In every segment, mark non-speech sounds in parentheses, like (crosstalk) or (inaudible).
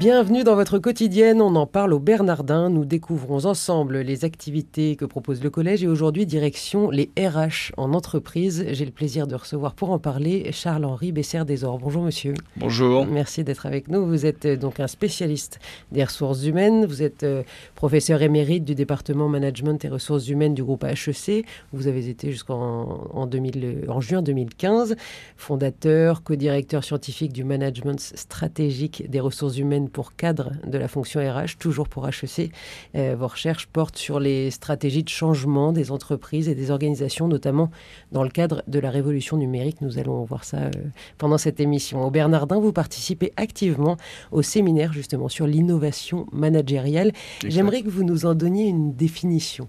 Bienvenue dans votre quotidienne, on en parle au Bernardin. Nous découvrons ensemble les activités que propose le collège et aujourd'hui direction les RH en entreprise. J'ai le plaisir de recevoir pour en parler Charles-Henri Besser-Desor. Bonjour monsieur. Bonjour. Merci d'être avec nous. Vous êtes euh, donc un spécialiste des ressources humaines. Vous êtes euh, professeur émérite du département management et ressources humaines du groupe HEC. Vous avez été jusqu'en en, en juin 2015 fondateur, co-directeur scientifique du management stratégique des ressources humaines pour cadre de la fonction RH, toujours pour HEC. Euh, vos recherches portent sur les stratégies de changement des entreprises et des organisations, notamment dans le cadre de la révolution numérique. Nous allons voir ça euh, pendant cette émission. Au Bernardin, vous participez activement au séminaire justement sur l'innovation managériale. J'aimerais que vous nous en donniez une définition.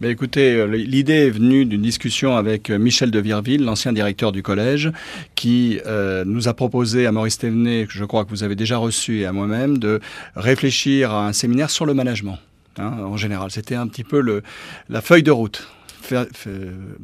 Mais écoutez, euh, l'idée est venue d'une discussion avec euh, Michel de Virville, l'ancien directeur du collège, qui euh, nous a proposé à Maurice Thévenet, que je crois que vous avez déjà reçu, et à moi-même, de réfléchir à un séminaire sur le management. Hein, en général, c'était un petit peu le, la feuille de route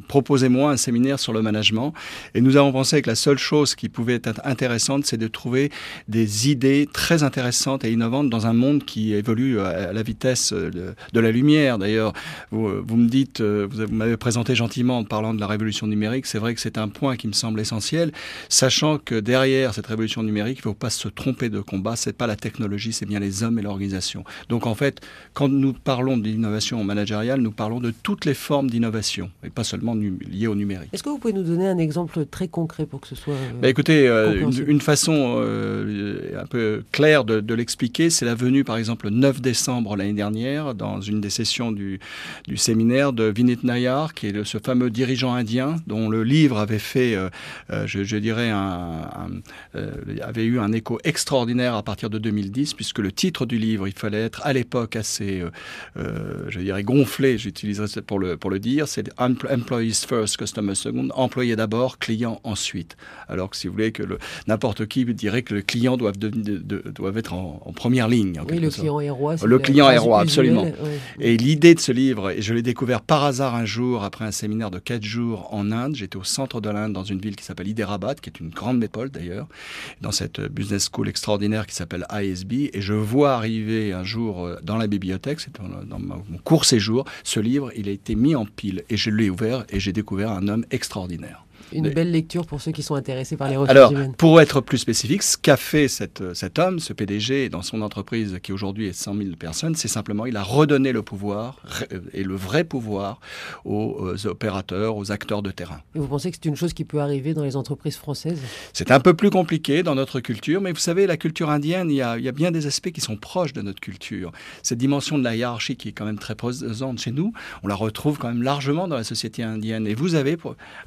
proposez-moi un séminaire sur le management. Et nous avons pensé que la seule chose qui pouvait être intéressante, c'est de trouver des idées très intéressantes et innovantes dans un monde qui évolue à la vitesse de, la lumière. D'ailleurs, vous, vous, me dites, euh, vous m'avez présenté gentiment en parlant de la révolution numérique. C'est vrai que c'est un point qui me semble essentiel, sachant que derrière cette révolution numérique, il ne faut pas se tromper de combat. C'est pas la technologie, c'est bien les hommes et l'organisation. Donc en fait, quand nous parlons d'innovation managériale, nous parlons de toutes les formes d'innovation et pas seulement au numérique. Est-ce que vous pouvez nous donner un exemple très concret pour que ce soit... Euh, bah, écoutez, euh, une, façon euh, un peu claire de, l'expliquer, c'est la venue par exemple le 9 décembre l'année dernière dans une des sessions du, du séminaire de Vinit Nayar, qui est ce fameux dirigeant indien dont le livre avait fait, je, dirais, un, avait eu un écho extraordinaire à partir de 2010, puisque le titre du livre, il fallait être à l'époque assez, je dirais, gonflé, j'utiliserai pour le, pour le dire, c'est employees first, customer second, employé d'abord, client ensuite. Alors que si vous voulez que n'importe qui dirait que le client doit, être en, première ligne. oui, le client est roi. Le client est roi, absolument. Et l'idée de ce livre, et je l'ai découvert par hasard un jour après un séminaire de quatre jours en Inde. J'étais au centre de l'Inde, dans une ville qui s'appelle Hyderabad, qui est une grande métropole d'ailleurs, dans cette business school extraordinaire qui s'appelle ISB. Et je vois arriver un jour euh, dans la bibliothèque, c'est dans mon court séjour, ce livre, il a été mis en pile et je l'ai ouvert et j'ai découvert un homme extraordinaire. Une belle lecture pour ceux qui sont intéressés par les ressources Alors, humaines. pour être plus spécifique, ce qu'a fait cet homme, ce PDG, dans son entreprise qui aujourd'hui est 100 000 personnes, c'est simplement il a redonné le pouvoir et le vrai pouvoir aux, opérateurs, aux acteurs de terrain. Et vous pensez que c'est une chose qui peut arriver dans les entreprises françaises? C'est un peu plus compliqué dans notre culture, mais vous savez, la culture indienne, il y, a, il y a bien des aspects qui sont proches de notre culture. Cette dimension de la hiérarchie qui est quand même très présente chez nous, on la retrouve quand même largement dans la société indienne. Et vous avez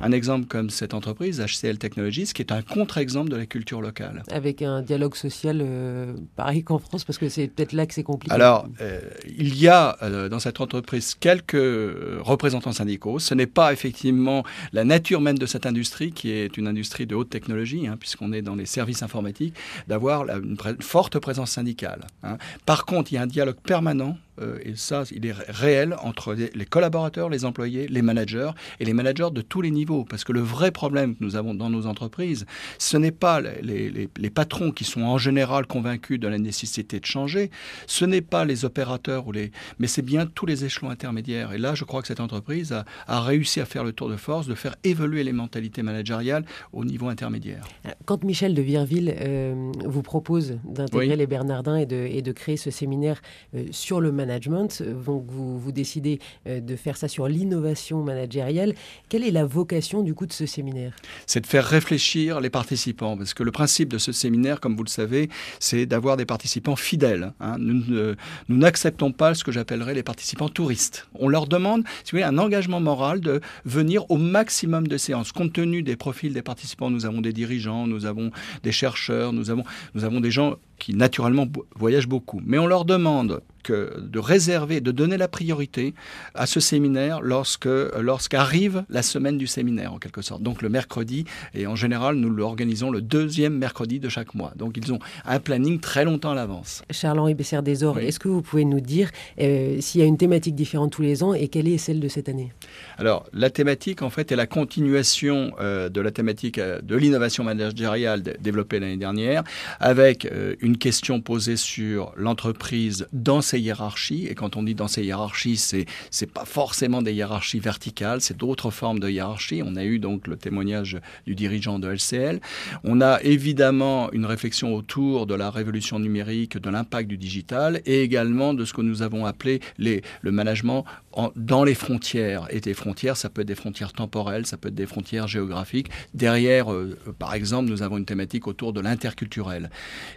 un exemple comme cette entreprise, HCL Technologies, qui est un contre-exemple de la culture locale. Avec un dialogue social euh, pareil qu'en France, parce que c'est peut-être là que c'est compliqué. Alors, euh, il y a euh, dans cette entreprise quelques représentants syndicaux. Ce n'est pas effectivement la nature même de cette industrie, qui est une industrie de haute technologie, hein, puisqu'on est dans les services informatiques, d'avoir une forte présence syndicale. Hein. Par contre, il y a un dialogue permanent euh, et ça, il est réel entre les, collaborateurs, les employés, les managers et les managers de tous les niveaux. Parce que le vrai problème que nous avons dans nos entreprises, ce n'est pas les, patrons qui sont en général convaincus de la nécessité de changer, ce n'est pas les opérateurs, ou les, mais c'est bien tous les échelons intermédiaires. Et là, je crois que cette entreprise a, réussi à faire le tour de force, de faire évoluer les mentalités managériales au niveau intermédiaire. Quand Michel de Virville euh, vous propose d'intégrer les Bernardins et de, et de, créer ce séminaire euh, sur le management, management, donc vous, vous décidez euh, de faire ça sur l'innovation managériale. Quelle est la vocation du coup de ce séminaire? C'est de faire réfléchir les participants, parce que le principe de ce séminaire, comme vous le savez, c'est d'avoir des participants fidèles. Hein. Nous n'acceptons pas ce que j'appellerais les participants touristes. On leur demande, si vous voulez, un engagement moral de venir au maximum de séances. Compte tenu des profils des participants, nous avons des dirigeants, nous avons des chercheurs, nous avons, nous avons des gens qui naturellement voyagent beaucoup. Mais on leur demande de réserver, de donner la priorité à ce séminaire lorsque lorsqu'arrive la semaine du séminaire en quelque sorte. Donc le mercredi et en général nous l'organisons le deuxième mercredi de chaque mois. Donc ils ont un planning très longtemps à l'avance. Charles-Henri Bessert-Desor, est-ce que vous pouvez nous dire euh, s'il y a une thématique différente tous les ans et quelle est celle de cette année? Alors la thématique en fait est la continuation euh, de la thématique euh, de l'innovation managériale développée l'année dernière avec une question posée sur l'entreprise dans ses hiérarchies. Et quand on dit dans ces hiérarchies, c'est c'est pas forcément des hiérarchies verticales, c'est d'autres formes de hiérarchie. On a eu donc le témoignage du dirigeant de LCL. On a évidemment une réflexion autour de la révolution numérique, de l'impact du digital et également de ce que nous avons appelé le management dans les frontières. Et des frontières, ça peut être des frontières temporelles, ça peut être des frontières géographiques. Derrière, euh, par exemple, nous avons une thématique autour de l'interculturel.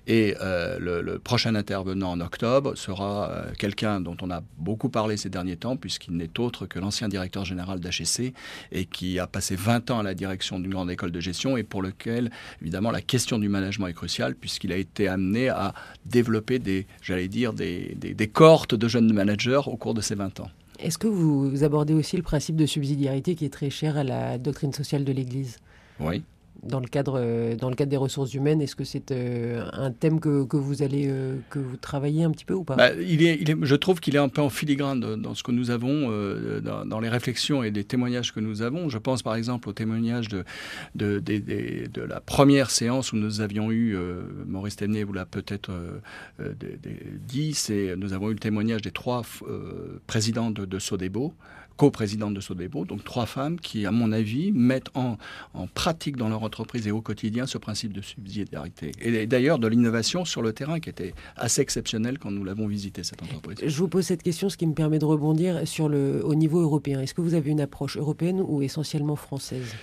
Et euh, le, le, prochain intervenant en octobre sera euh, quelqu'un dont on a beaucoup parlé ces derniers temps, puisqu'il n'est autre que l'ancien directeur général d'HEC et qui a passé 20 ans à la direction d'une grande école de gestion et pour lequel, évidemment, la question du management est cruciale, puisqu'il a été amené à développer des, j'allais dire, des, des, des cohortes de jeunes managers au cours de ces 20 ans. Est-ce que vous abordez aussi le principe de subsidiarité qui est très cher à la doctrine sociale de l'Église? Oui dans le cadre, euh, dans le cadre des ressources humaines Est-ce que c'est euh, un thème que, vous allez euh, que vous travaillez un petit peu ou pas? Bah, Je trouve qu'il est un peu en filigrane dans ce que nous avons, dans, dans, les réflexions et des témoignages que nous avons. Je pense par exemple au témoignage de, la première séance où nous avions eu, Maurice Téné vous l'a peut-être dit, nous avons eu le témoignage des trois présidents de, de Sodebo co-présidente de Sodebo, donc trois femmes qui, à mon avis, mettent en, pratique dans leur entreprise et au quotidien ce principe de subsidiarité. Et d'ailleurs de l'innovation sur le terrain qui était assez exceptionnelle quand nous l'avons visité, cette entreprise. Je vous pose cette question, ce qui me permet de rebondir sur le, au niveau européen. Est-ce que vous avez une approche européenne ou essentiellement française?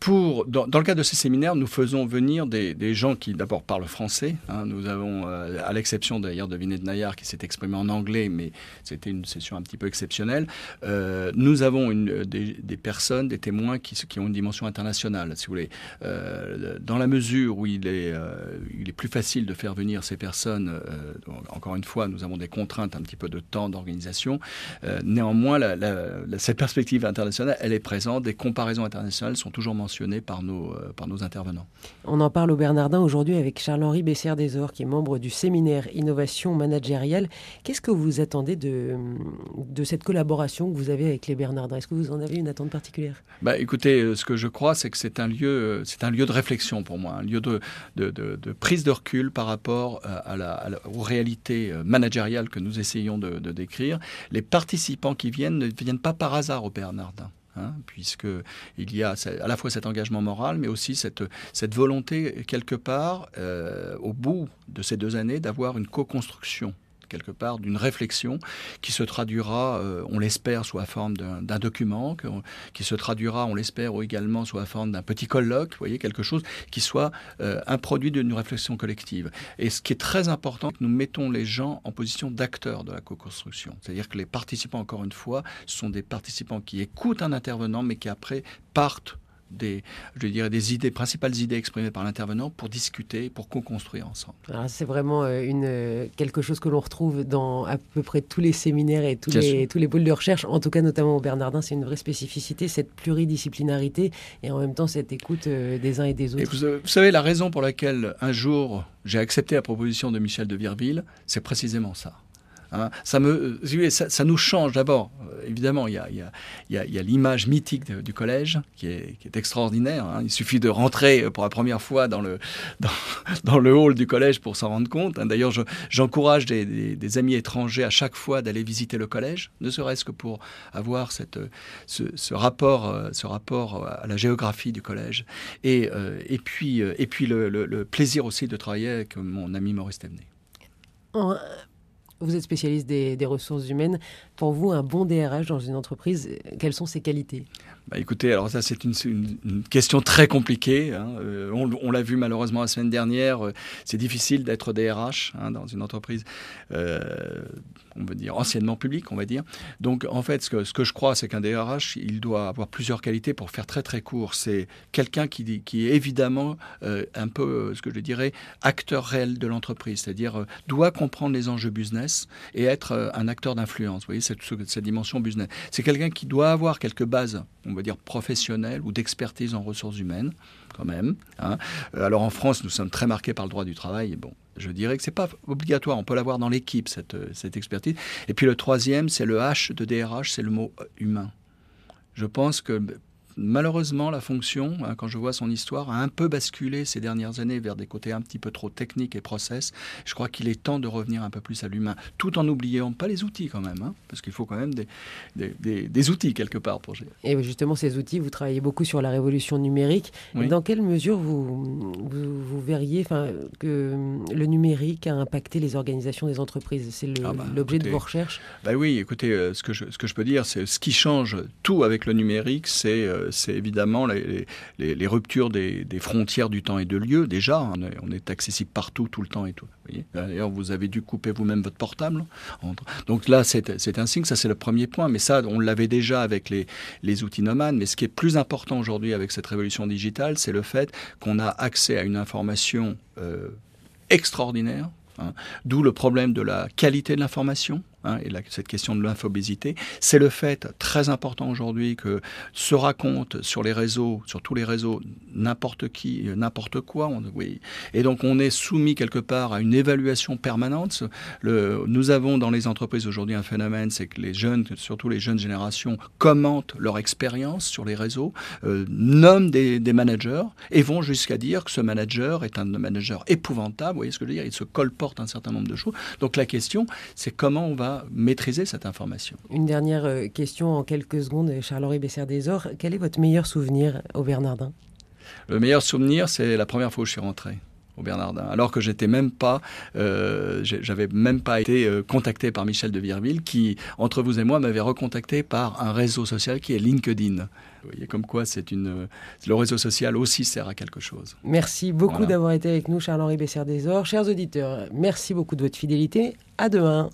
Pour, dans, le cadre de ces séminaires, nous faisons venir des, gens qui d'abord parlent français. Hein. nous avons, euh, à l'exception d'ailleurs de Vinet Nayar qui s'est exprimé en anglais, mais c'était une session un petit peu exceptionnelle, euh, nous avons des, personnes, des témoins qui, ont une dimension internationale, si vous voulez. Euh, dans la mesure où il est, euh, plus facile de faire venir ces personnes, encore une fois, nous avons des contraintes un petit peu de temps, d'organisation. néanmoins, cette perspective internationale, elle est présente. Des comparaisons internationales sont toujours mentionnés par nos, euh, par nos intervenants. On en parle au Bernardin aujourd'hui avec Charles-Henri Bessert-Desor, qui est membre du séminaire Innovation managériale. Qu'est-ce que vous attendez de, de cette collaboration que vous avez avec les Bernardins? Est-ce que vous en avez une attente particulière? Bah, Écoutez, euh, ce que je crois, c'est que c'est un, lieu, euh, c'est un lieu de réflexion pour moi, un lieu de, de, de, de prise de recul par rapport à la, à la, aux réalités managériales que nous essayons de, décrire. Les participants qui viennent ne viennent pas par hasard au Bernardin. Hein, puisqu'il y a à la fois cet engagement moral, mais aussi cette, cette volonté, quelque part, euh, au bout de ces deux années, d'avoir une co-construction quelque part d'une réflexion qui se traduira, euh, on l'espère, sous la forme d'un document, qui se traduira, on l'espère, également sous la forme d'un petit colloque, vous voyez, quelque chose qui soit euh, un produit d'une réflexion collective. Et ce qui est très important, nous mettons les gens en position d'acteurs de la co-construction. C'est-à-dire que les participants, encore une fois, sont des participants qui écoutent un intervenant, mais qui après partent des, je dirais, des idées, principales idées exprimées par l'intervenant pour discuter, pour co-construire ensemble. C'est vraiment euh, une, euh, quelque chose que l'on retrouve dans à peu près tous les séminaires et tous les, tous les pôles de recherche, en tout cas notamment au Bernardin, c'est une vraie spécificité, cette pluridisciplinarité et en même temps cette écoute euh, des uns et des autres. vous, vous, savez, la raison pour laquelle un jour j'ai accepté la proposition de Michel de Virville, c'est précisément ça. Hein. Ça, me, ça, nous change d'abord. Euh, évidemment, il y a, l'image mythique du collège qui est, extraordinaire. Hein. Il suffit de rentrer pour la première fois (laughs) dans le, hall du collège pour s'en rendre compte. Hein. D'ailleurs, j'encourage des, amis étrangers à chaque fois d'aller visiter le collège, ne serait-ce que pour avoir euh, ce rapport à la géographie du collège. Et, euh, puis, le, plaisir aussi de travailler avec mon ami Maurice Thévenet. Vous êtes spécialiste des, ressources humaines. Pour vous, un bon DRH dans une entreprise, quelles sont ses qualités? Bah écoutez, alors ça c'est une, question très compliquée. Hein. Euh, on, l'a vu malheureusement la semaine dernière. Euh, c'est difficile d'être DRH hein, dans une entreprise, euh, on veut dire anciennement publique, on va dire. Donc en fait, ce que, je crois, c'est qu'un DRH, il doit avoir plusieurs qualités pour faire très très court. C'est quelqu'un qui est évidemment un peu, ce que je dirais, acteur réel de l'entreprise, c'est-à-dire doit comprendre les enjeux business et être un acteur d'influence. Vous voyez cette, cette dimension business. C'est quelqu'un qui doit avoir quelques bases on va dire, professionnelle ou d'expertise en ressources humaines, quand même. Hein. Euh, alors en France, nous sommes très marqués par le droit du travail. Bon, je dirais que ce n'est pas obligatoire, on peut l'avoir dans l'équipe, cette, euh, cette expertise. Et puis le troisième, c'est le H de DRH, c'est le mot euh, humain. Je pense que malheureusement, la fonction, hein, quand je vois son histoire, a un peu basculé ces dernières années vers des côtés un petit peu trop techniques et process. Je crois qu'il est temps de revenir un peu plus à l'humain, tout en n'oubliant pas les outils quand même, hein, parce qu'il faut quand même des, outils quelque part pour gérer. Et justement, ces outils, vous travaillez beaucoup sur la révolution numérique. Dans quelle mesure vous, vous, verriez que le numérique a impacté les organisations des entreprises? C'est ah bah, l'objet de vos recherches? bah Oui, écoutez, euh, ce, que je, ce que je peux dire, c'est ce qui change tout avec le numérique, c'est euh, c'est évidemment les, ruptures des, frontières du temps et de lieu. Déjà, on est, accessible partout, tout le temps et tout. D'ailleurs, vous avez dû couper vous-même votre portable. Donc là, c'est un signe, ça c'est le premier point. Mais ça, on l'avait déjà avec les, outils nomades. Mais ce qui est plus important aujourd'hui avec cette révolution digitale, c'est le fait qu'on a accès à une information euh, extraordinaire, hein. D'où le problème de la qualité de l'information. Hein, et cette question de l'infobésité, c'est le fait très important aujourd'hui que se raconte sur les réseaux, sur tous les réseaux, n'importe qui, n'importe quoi. oui. Et donc on est soumis quelque part à une évaluation permanente. Nous avons dans les entreprises aujourd'hui un phénomène, c'est que les jeunes, surtout les jeunes générations, commentent leur expérience sur les réseaux, euh, nomment des, des, managers et vont jusqu'à dire que ce manager est un manager épouvantable. Vous voyez ce que je veux dire? Il se colporte un certain nombre de choses. Donc la question, c'est comment on va maîtriser cette information. Une dernière euh, question en quelques secondes, Charles-Henri Bessert-Desor. Quel est votre meilleur souvenir au Bernardin? Le meilleur souvenir, c'est la première fois où je suis rentré au Bernardin, alors que j'étais même pas, euh, j'avais même pas été euh, contacté par Michel de Virville, qui, entre vous et moi, m'avait recontacté par un réseau social qui est LinkedIn. Vous voyez comme quoi c'est une, le réseau social aussi sert à quelque chose. Merci beaucoup d'avoir été avec nous, Charles-Henri Bessert-Desor. Chers auditeurs, merci beaucoup de votre fidélité. À demain.